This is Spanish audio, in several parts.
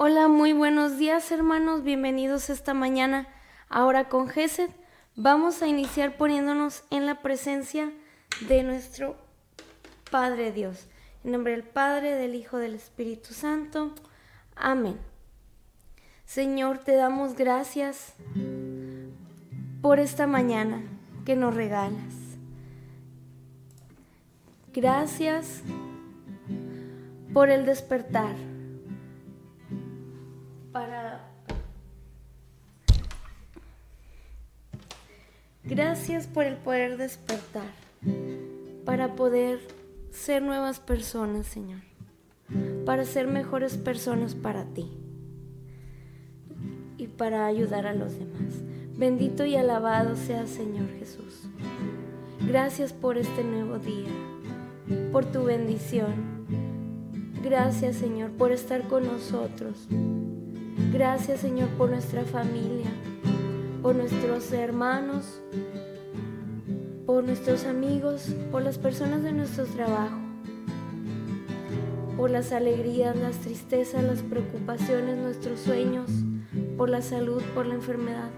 Hola, muy buenos días hermanos, bienvenidos esta mañana. Ahora con Gesed vamos a iniciar poniéndonos en la presencia de nuestro Padre Dios. En nombre del Padre, del Hijo, del Espíritu Santo. Amén. Señor, te damos gracias por esta mañana que nos regalas. Gracias por el despertar para... Gracias por el poder despertar, para poder ser nuevas personas, Señor, para ser mejores personas para ti y para ayudar a los demás. Bendito y alabado sea Señor Jesús. Gracias por este nuevo día, por tu bendición. Gracias Señor por estar con nosotros. Gracias Señor por nuestra familia, por nuestros hermanos, por nuestros amigos, por las personas de nuestro trabajo, por las alegrías, las tristezas, las preocupaciones, nuestros sueños, por la salud, por la enfermedad,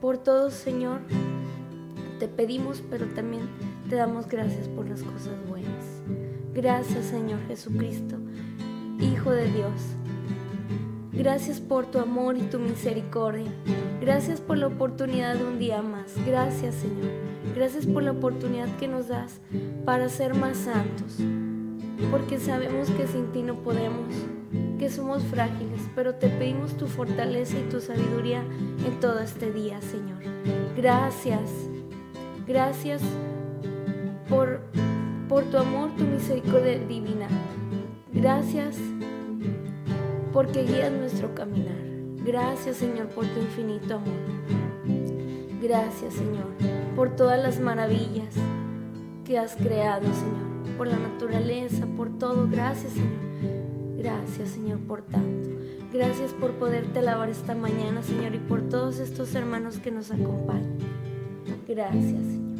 por todo Señor. Te pedimos, pero también te damos gracias por las cosas buenas. Gracias Señor Jesucristo, Hijo de Dios Gracias por tu amor y tu misericordia. Gracias por la oportunidad de un día más. Gracias Señor. Gracias por la oportunidad que nos das para ser más santos. Porque sabemos que sin ti no podemos, que somos frágiles, pero te pedimos tu fortaleza y tu sabiduría en todo este día, Señor. Gracias. Gracias por, por tu amor, tu misericordia divina. Gracias porque guías nuestro caminar. Gracias Señor por tu infinito amor. Gracias Señor por todas las maravillas que has creado Señor, por la naturaleza, por todo. Gracias Señor. Gracias Señor por tanto. Gracias por poderte alabar esta mañana Señor y por todos estos hermanos que nos acompañan. Gracias Señor.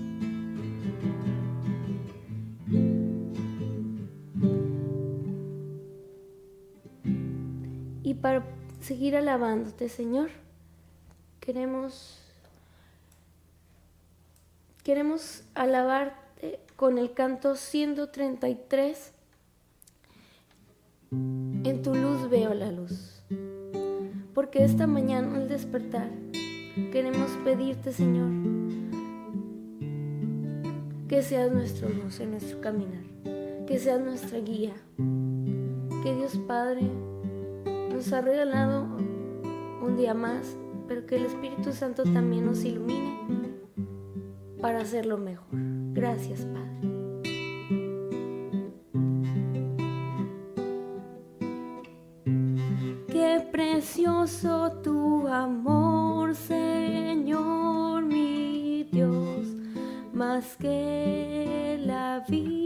Seguir alabándote, Señor, queremos queremos alabarte con el canto 133. En tu luz veo la luz. Porque esta mañana al despertar queremos pedirte, Señor, que seas nuestro luz en nuestro caminar, que seas nuestra guía. Que Dios Padre nos ha regalado un día más, pero que el Espíritu Santo también nos ilumine para hacerlo mejor. Gracias, Padre. Qué precioso tu amor, Señor mi Dios, más que la vida,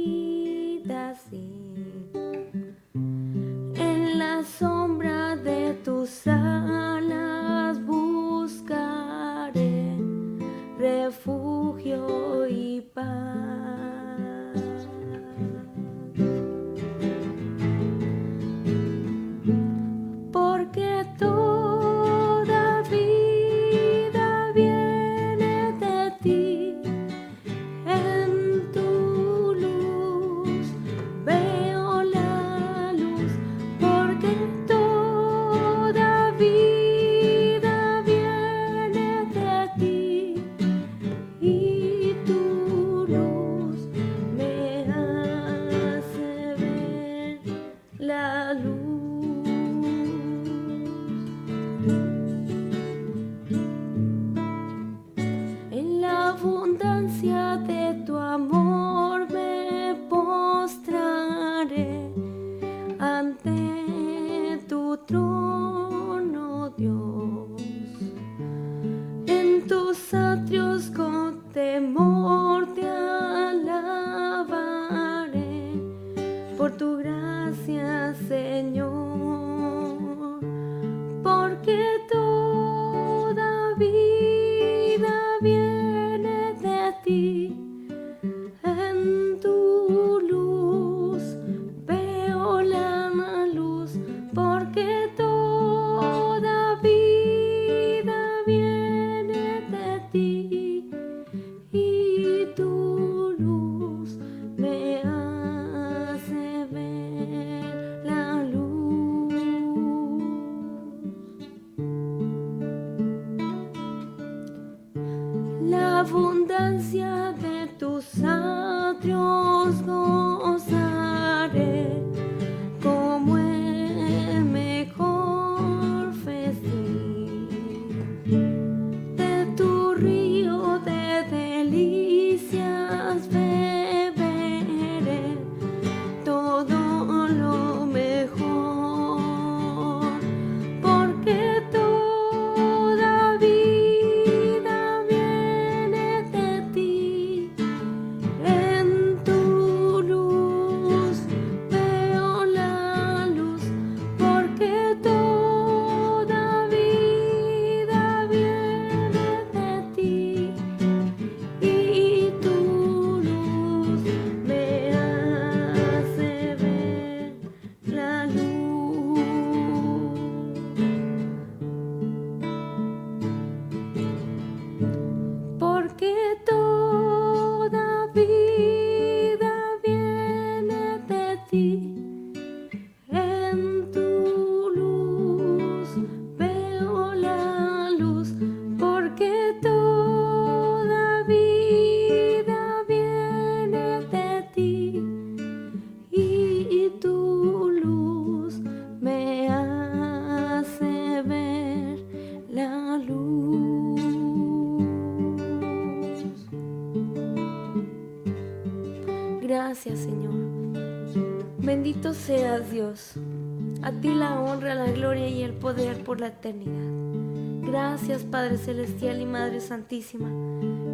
gloria y el poder por la eternidad. Gracias, Padre Celestial y Madre Santísima.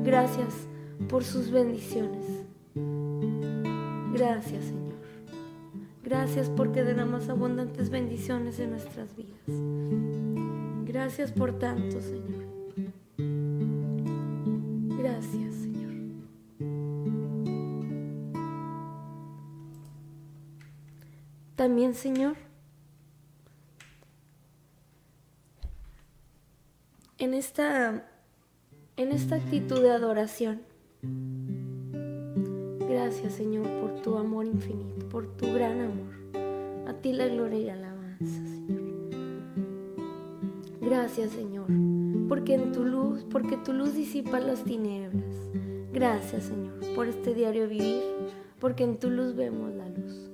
Gracias por sus bendiciones. Gracias, Señor. Gracias porque más abundantes bendiciones en nuestras vidas. Gracias por tanto, Señor. Gracias, Señor. También, Señor, en esta, en esta actitud de adoración, gracias, Señor, por tu amor infinito, por tu gran amor. A ti la gloria y alabanza, Señor. Gracias, Señor, porque en tu luz, porque tu luz disipa las tinieblas. Gracias, Señor, por este diario vivir, porque en tu luz vemos la luz.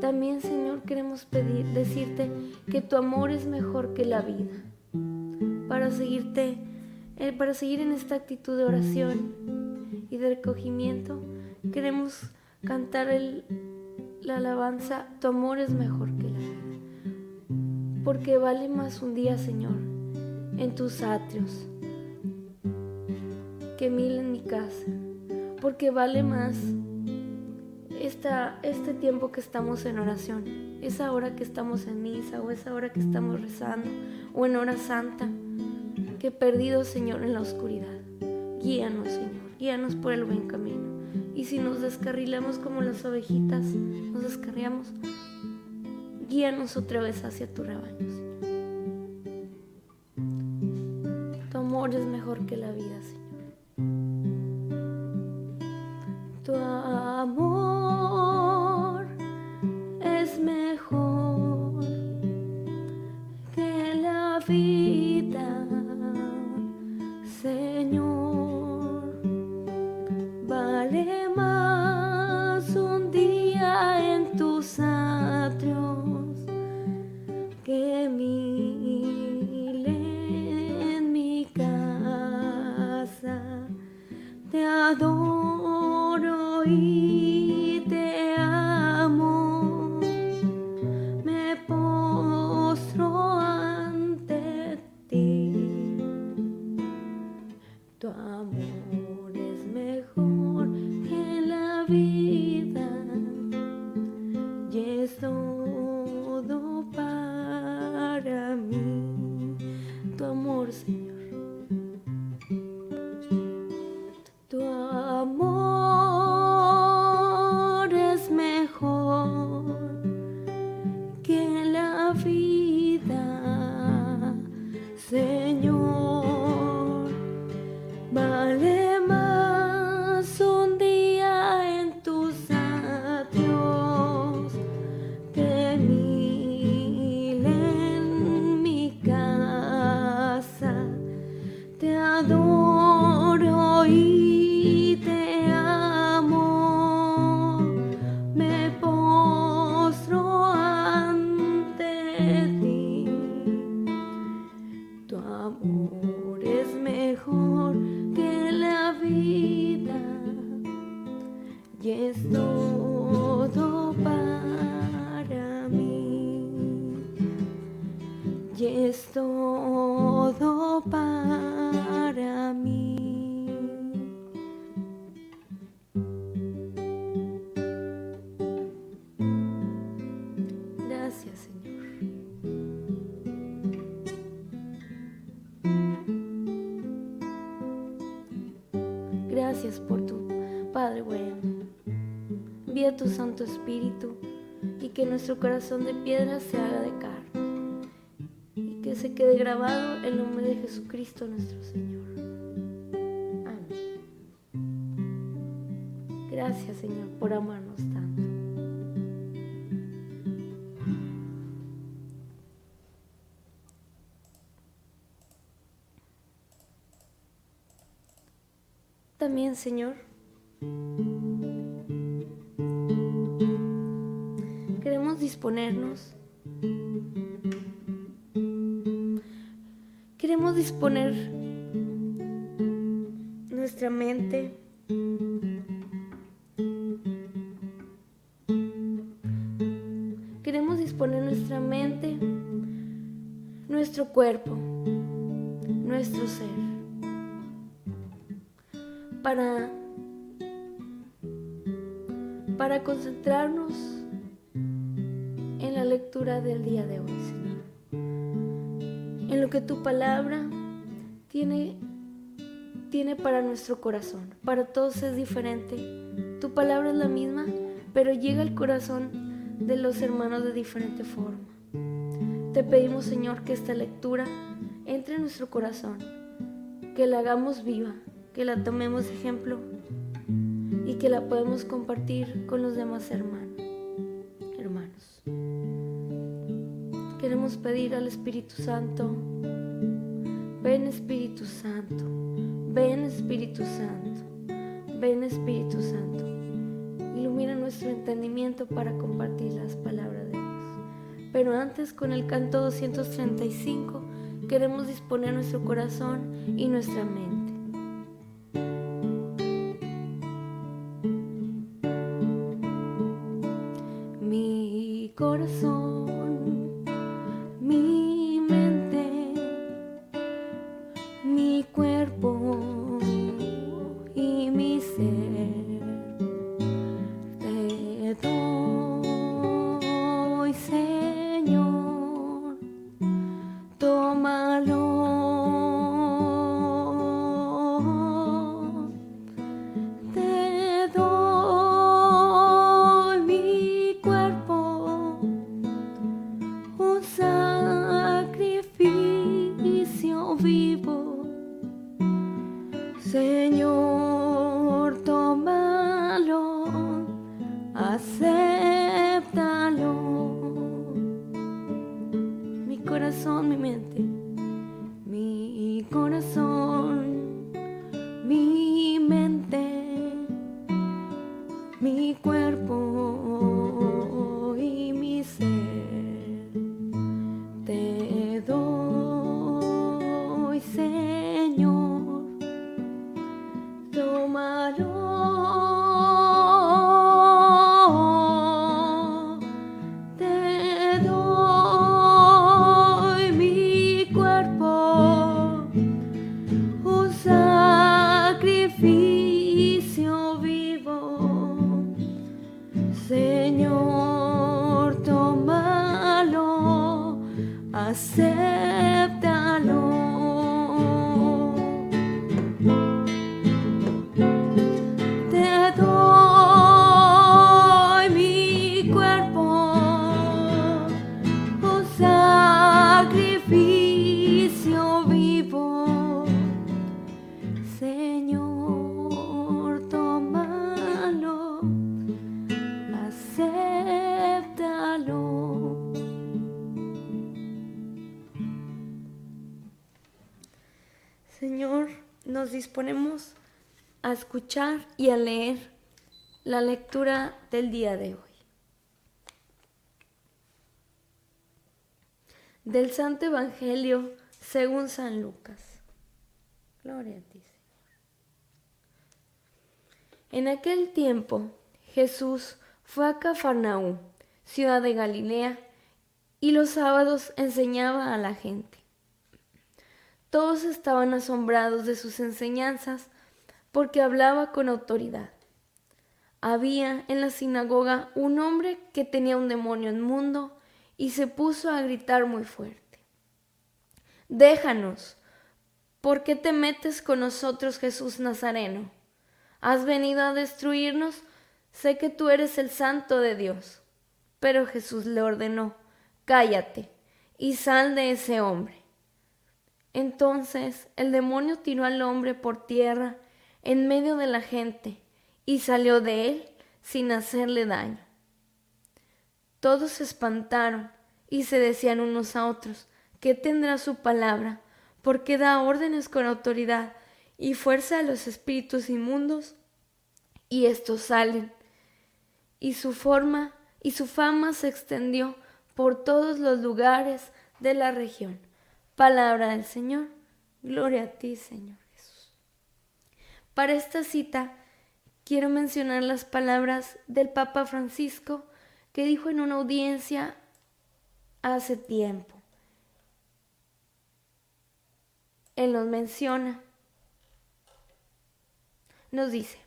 También, Señor, queremos pedir, decirte que tu amor es mejor que la vida. Para seguirte, eh, para seguir en esta actitud de oración y de recogimiento, queremos cantar la alabanza, tu amor es mejor que la vida. Porque vale más un día, Señor, en tus atrios que mil en mi casa. Porque vale más este tiempo que estamos en oración, esa hora que estamos en misa o esa hora que estamos rezando o en hora santa, que perdido Señor en la oscuridad. Guíanos Señor, guíanos por el buen camino. Y si nos descarrilamos como las ovejitas, nos descarriamos, guíanos otra vez hacia tu rebaño. Tu amor es mejor que la vida, Señor. Tu amor y es todo para mí. por tu Padre bueno. Envía tu Santo Espíritu y que nuestro corazón de piedra se haga de carne quede grabado el nombre de Jesucristo nuestro Señor. Amén. Gracias Señor por amarnos tanto. también, Señor. Queremos disponernos. Queremos disponer nuestra mente. Queremos disponer nuestra mente, nuestro cuerpo, nuestro ser para, para concentrarnos en la lectura del día de hoy. Lo que tu palabra tiene, tiene para nuestro corazón. Para todos es diferente. Tu palabra es la misma, pero llega al corazón de los hermanos de diferente forma. Te pedimos, Señor, que esta lectura entre en nuestro corazón, que la hagamos viva, que la tomemos ejemplo y que la podemos compartir con los demás hermanos. Queremos pedir al Espíritu Santo, ven Espíritu Santo, ven Espíritu Santo, ven Espíritu Santo. Ilumina nuestro entendimiento para compartir las palabras de Dios. Pero antes con el canto 235 queremos disponer nuestro corazón y nuestra mente y a leer la lectura del día de hoy. Del Santo Evangelio según San Lucas. Gloria a ti. En aquel tiempo Jesús fue a Cafarnaú, ciudad de Galilea, y los sábados enseñaba a la gente. Todos estaban asombrados de sus enseñanzas porque hablaba con autoridad. Había en la sinagoga un hombre que tenía un demonio inmundo y se puso a gritar muy fuerte. Déjanos, ¿por qué te metes con nosotros, Jesús Nazareno? ¿Has venido a destruirnos? Sé que tú eres el santo de Dios. Pero Jesús le ordenó, cállate y sal de ese hombre. Entonces el demonio tiró al hombre por tierra en medio de la gente y salió de él sin hacerle daño. Todos se espantaron y se decían unos a otros, ¿qué tendrá su palabra? Porque da órdenes con autoridad y fuerza a los espíritus inmundos y estos salen. Y su forma y su fama se extendió por todos los lugares de la región. Palabra del Señor. Gloria a ti, Señor. Para esta cita quiero mencionar las palabras del Papa Francisco que dijo en una audiencia hace tiempo. Él nos menciona, nos dice,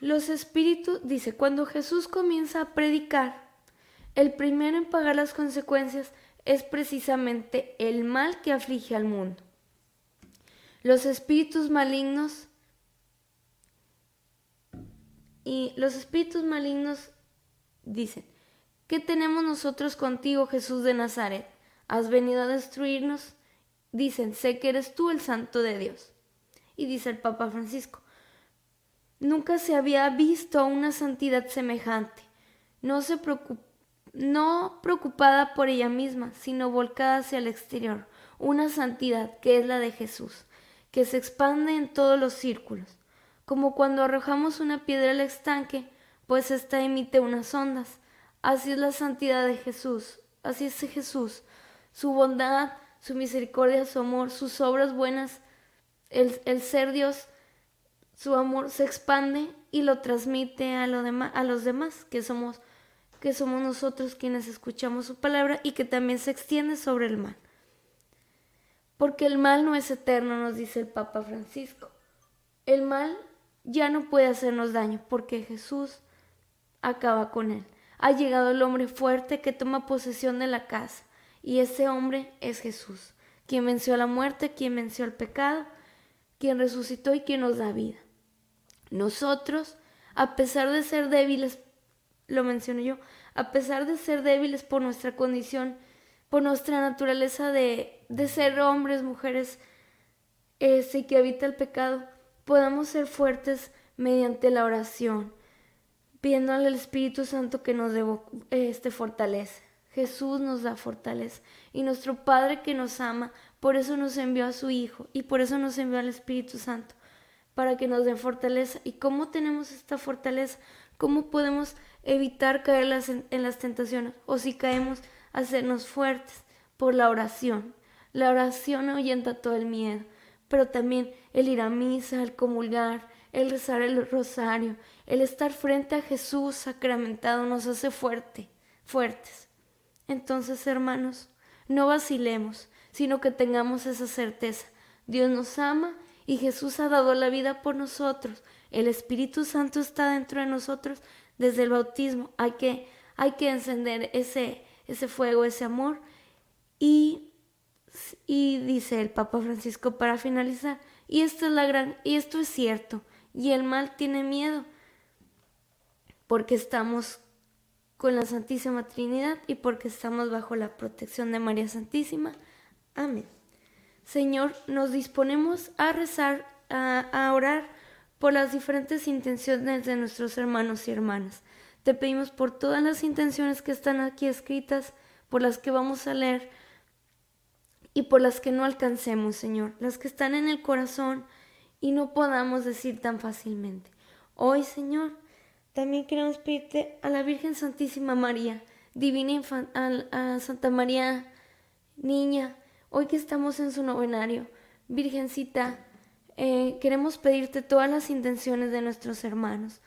los espíritus, dice, cuando Jesús comienza a predicar, el primero en pagar las consecuencias es precisamente el mal que aflige al mundo. Los espíritus malignos y los espíritus malignos dicen, ¿qué tenemos nosotros contigo, Jesús de Nazaret? ¿Has venido a destruirnos? Dicen, sé que eres tú el santo de Dios. Y dice el Papa Francisco, nunca se había visto una santidad semejante. No se no preocupada por ella misma, sino volcada hacia el exterior, una santidad que es la de Jesús que se expande en todos los círculos, como cuando arrojamos una piedra al estanque, pues ésta emite unas ondas. Así es la santidad de Jesús, así es Jesús, su bondad, su misericordia, su amor, sus obras buenas, el, el ser Dios, su amor se expande y lo transmite a, lo a los demás, que somos, que somos nosotros quienes escuchamos su palabra y que también se extiende sobre el mal porque el mal no es eterno, nos dice el Papa Francisco. El mal ya no puede hacernos daño porque Jesús acaba con él. Ha llegado el hombre fuerte que toma posesión de la casa y ese hombre es Jesús, quien venció la muerte, quien venció el pecado, quien resucitó y quien nos da vida. Nosotros, a pesar de ser débiles, lo menciono yo, a pesar de ser débiles por nuestra condición por nuestra naturaleza de, de ser hombres, mujeres, este, que habita el pecado, podamos ser fuertes mediante la oración, pidiéndole al Espíritu Santo que nos dé este, fortaleza. Jesús nos da fortaleza y nuestro Padre que nos ama, por eso nos envió a su Hijo y por eso nos envió al Espíritu Santo, para que nos dé fortaleza. ¿Y cómo tenemos esta fortaleza? ¿Cómo podemos evitar caer en las tentaciones? O si caemos, hacernos fuertes por la oración. La oración ahuyenta todo el miedo, pero también el ir a misa, el comulgar, el rezar el rosario, el estar frente a Jesús sacramentado nos hace fuerte, fuertes. Entonces, hermanos, no vacilemos, sino que tengamos esa certeza. Dios nos ama y Jesús ha dado la vida por nosotros. El Espíritu Santo está dentro de nosotros desde el bautismo. Hay que, hay que encender ese, ese fuego, ese amor. Y, y dice el Papa Francisco para finalizar, y esto es la gran, y esto es cierto, y el mal tiene miedo, porque estamos con la Santísima Trinidad y porque estamos bajo la protección de María Santísima. Amén. Señor, nos disponemos a rezar, a, a orar por las diferentes intenciones de nuestros hermanos y hermanas. Te pedimos por todas las intenciones que están aquí escritas, por las que vamos a leer y por las que no alcancemos, Señor, las que están en el corazón y no podamos decir tan fácilmente. Hoy, Señor, también queremos pedirte a la Virgen Santísima María, Divina a, Santa María Niña, hoy que estamos en su novenario, Virgencita, eh, queremos pedirte todas las intenciones de nuestros hermanos.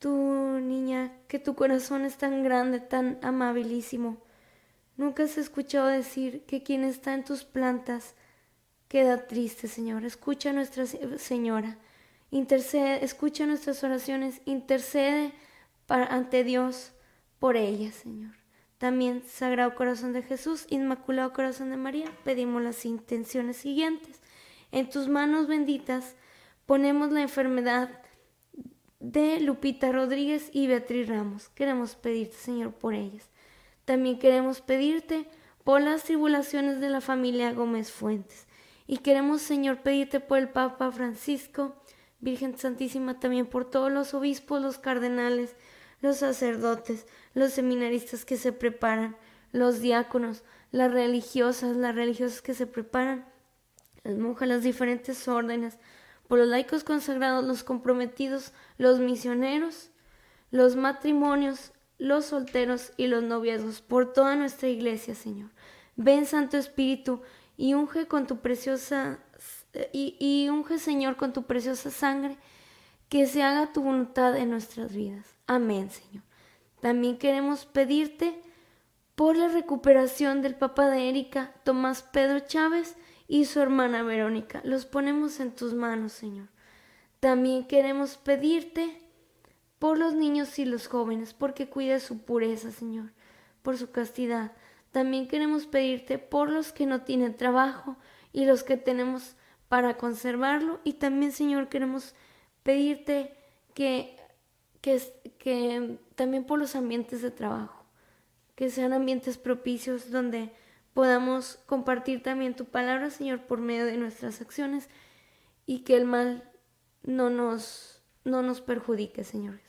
Tú, niña, que tu corazón es tan grande, tan amabilísimo. Nunca has escuchado decir que quien está en tus plantas queda triste, Señor. Escucha a Nuestra Señora. Intercede, escucha nuestras oraciones, intercede para, ante Dios por ellas, Señor. También, Sagrado Corazón de Jesús, Inmaculado Corazón de María, pedimos las intenciones siguientes. En tus manos benditas ponemos la enfermedad de Lupita Rodríguez y Beatriz Ramos. Queremos pedirte, Señor, por ellas. También queremos pedirte por las tribulaciones de la familia Gómez Fuentes. Y queremos, Señor, pedirte por el Papa Francisco, Virgen Santísima, también por todos los obispos, los cardenales, los sacerdotes, los seminaristas que se preparan, los diáconos, las religiosas, las religiosas que se preparan, las monjas, las diferentes órdenes, por los laicos consagrados, los comprometidos, los misioneros, los matrimonios, los solteros y los noviazgos, por toda nuestra iglesia, Señor. Ven, Santo Espíritu, y unge con tu preciosa y, unge, Señor, con tu preciosa sangre, que se haga tu voluntad en nuestras vidas. Amén, Señor. También queremos pedirte por la recuperación del papá de Erika, Tomás Pedro Chávez y su hermana Verónica. Los ponemos en tus manos, Señor. También queremos pedirte por los niños y los jóvenes, porque cuida su pureza, Señor, por su castidad. También queremos pedirte por los que no tienen trabajo y los que tenemos para conservarlo. Y también, Señor, queremos pedirte que, que, que también por los ambientes de trabajo, que sean ambientes propicios donde podamos compartir también tu palabra, Señor, por medio de nuestras acciones y que el mal no nos, no nos perjudique, Señor.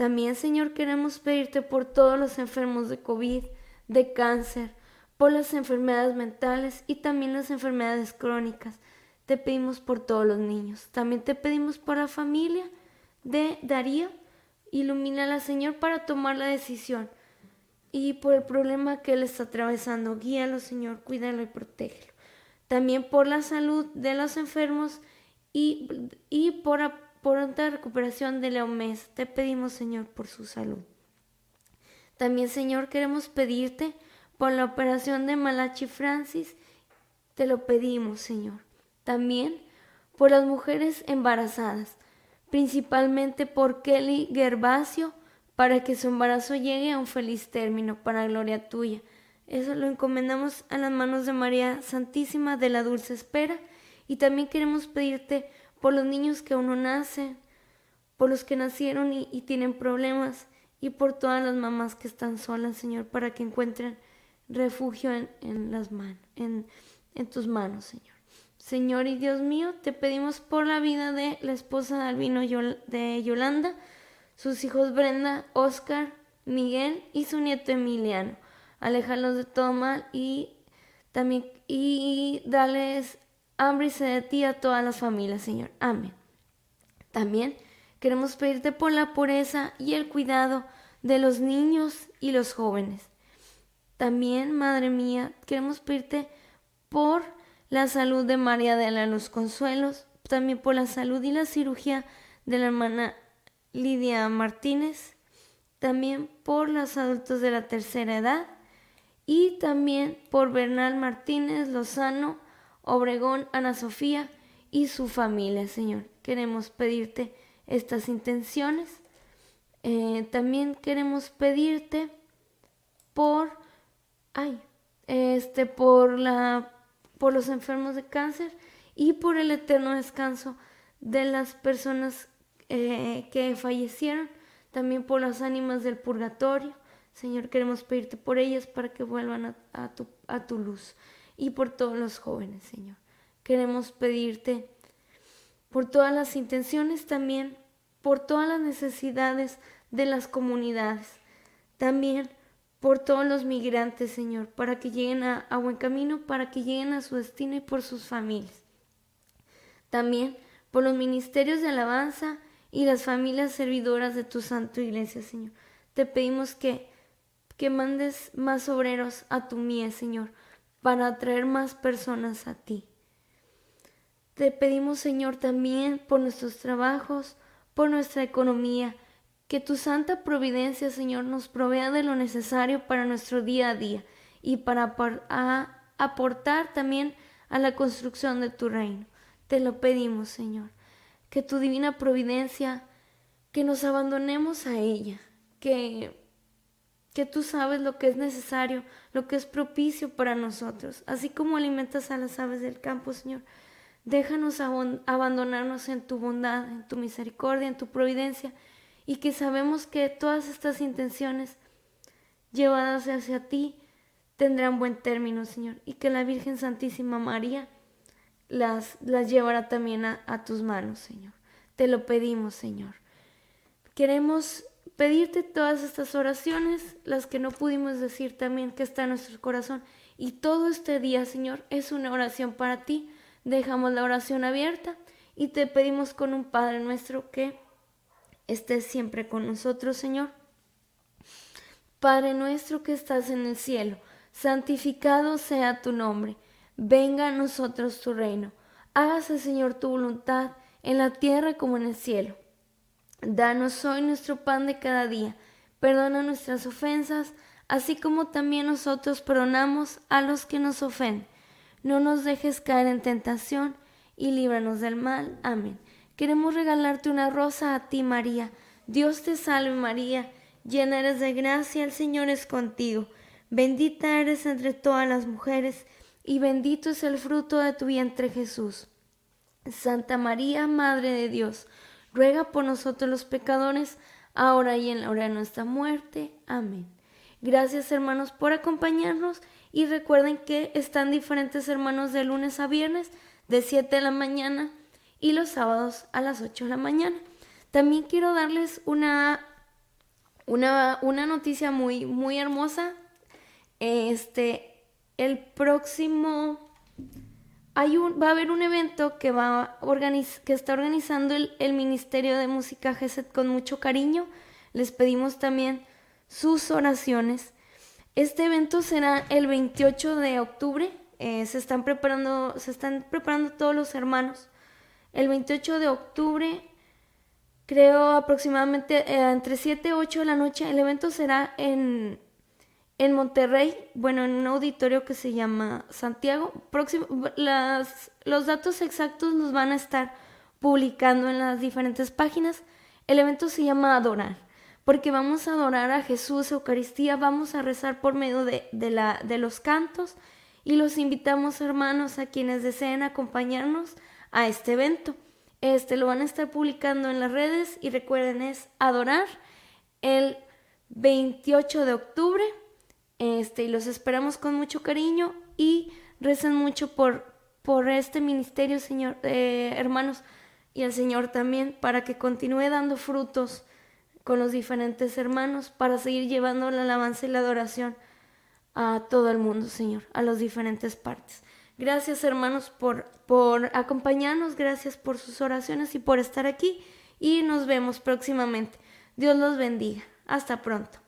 También, Señor, queremos pedirte por todos los enfermos de COVID, de cáncer, por las enfermedades mentales y también las enfermedades crónicas te pedimos por todos los niños. También te pedimos por la familia de Darío. Ilumínala, Señor, para tomar la decisión. Y por el problema que él está atravesando, guíalo, Señor, cuídalo y protégelo. También por la salud de los enfermos y, y por pronta recuperación de Leomés. Te pedimos, Señor, por su salud. También, Señor, queremos pedirte por la operación de Malachi Francis. Te lo pedimos, Señor. También por las mujeres embarazadas, principalmente por Kelly Gervasio, para que su embarazo llegue a un feliz término, para gloria tuya. Eso lo encomendamos a las manos de María Santísima de la Dulce Espera y también queremos pedirte por los niños que aún no nacen, por los que nacieron y, tienen problemas y por todas las mamás que están solas, Señor, para que encuentren refugio en, las manos, en tus manos, Señor. Señor y Dios mío, te pedimos por la vida de la esposa de Albino de Yolanda, sus hijos Brenda, Oscar, Miguel y su nieto Emiliano. Alejarlos de todo mal y también y darles hambre y de ti a todas las familias, Señor. Amén. También queremos pedirte por la pureza y el cuidado de los niños y los jóvenes. También, Madre mía, queremos pedirte por la salud de María de la Luz Consuelos, también por la salud y la cirugía de la hermana Lidia Martínez, también por los adultos de la tercera edad y también por Bernal Martínez Lozano, Obregón, Ana Sofía y su familia, Señor. Queremos pedirte estas intenciones. Eh, también queremos pedirte por, ay, este, por la por los enfermos de cáncer y por el eterno descanso de las personas eh, que fallecieron, también por las ánimas del purgatorio. Señor, queremos pedirte por ellas para que vuelvan a, tu, a tu luz y por todos los jóvenes, Señor. Queremos pedirte por todas las intenciones también, por todas las necesidades de las comunidades. También por todos los migrantes, Señor, para que lleguen a, buen camino, para que lleguen a su destino y por sus familias. También por los ministerios de alabanza y las familias servidoras de tu Santo Iglesia, Señor. Te pedimos que, que mandes más obreros a tu mies, Señor, para atraer más personas a ti. Te pedimos, Señor, también por nuestros trabajos, por nuestra economía, que tu santa providencia, Señor, nos provea de lo necesario para nuestro día a día y para aportar también a la construcción de tu reino. Te lo pedimos, Señor, que tu divina providencia, que nos abandonemos a ella, que, que tú sabes lo que es necesario, lo que es propicio para nosotros, así como alimentas a las aves del campo, Señor. Déjanos abandonarnos en tu bondad, en tu misericordia, en tu providencia, y que sabemos que todas estas intenciones llevadas hacia ti tendrán buen término, Señor, y que la Virgen Santísima María las, las llevará también a, a tus manos, Señor. Te lo pedimos, Señor. Queremos pedirte todas estas oraciones, las que no pudimos decir también que está en nuestro corazón. Y todo este día, Señor, es una oración para ti. Dejamos la oración abierta y te pedimos con un Padre nuestro que estés siempre con nosotros, Señor. Padre nuestro que estás en el cielo santificado sea tu nombre, venga a nosotros tu reino, hágase Señor tu voluntad en la tierra como en el cielo. Danos hoy nuestro pan de cada día, perdona nuestras ofensas, así como también nosotros perdonamos a los que nos ofenden. No nos dejes caer en tentación y líbranos del mal. Amén. Queremos regalarte una rosa a ti, María. Dios te salve, María, llena eres de gracia, el Señor es contigo. Bendita eres entre todas las mujeres, y bendito es el fruto de tu vientre Jesús. Santa María, Madre de Dios, ruega por nosotros los pecadores, ahora y en la hora de nuestra muerte. Amén. Gracias hermanos por acompañarnos y recuerden que están diferentes hermanos de lunes a viernes de 7 de la mañana y los sábados a las 8 de la mañana. También quiero darles una, una, una noticia muy, muy hermosa este, el próximo, va a haber un evento que, está organizando el, el Ministerio de Música GESET con mucho cariño. Les pedimos también sus oraciones. Este evento será el 28 de octubre. Eh, se están preparando, se están preparando todos los hermanos. El 28 de octubre, creo aproximadamente eh, entre 7 y 8 de la noche, el evento será en en Monterrey, bueno, en un auditorio que se llama Santiago. Próximo, los datos exactos los van a estar publicando en las diferentes páginas. El evento se llama Adorar, porque vamos a adorar a Jesús, Eucaristía, vamos a rezar por medio de, de los cantos y los invitamos, hermanos, a quienes deseen acompañarnos a este evento. Este lo van a estar publicando en las redes y recuerden es Adorar el 28 de octubre este, y los esperamos con mucho cariño y recen mucho por, por este ministerio, Señor, eh, hermanos, y al Señor también, para que continúe dando frutos con los diferentes hermanos, para seguir llevando la alabanza y la adoración a todo el mundo, Señor, a las diferentes partes. Gracias, hermanos, por, por acompañarnos, gracias por sus oraciones y por estar aquí, y nos vemos próximamente. Dios los bendiga. Hasta pronto.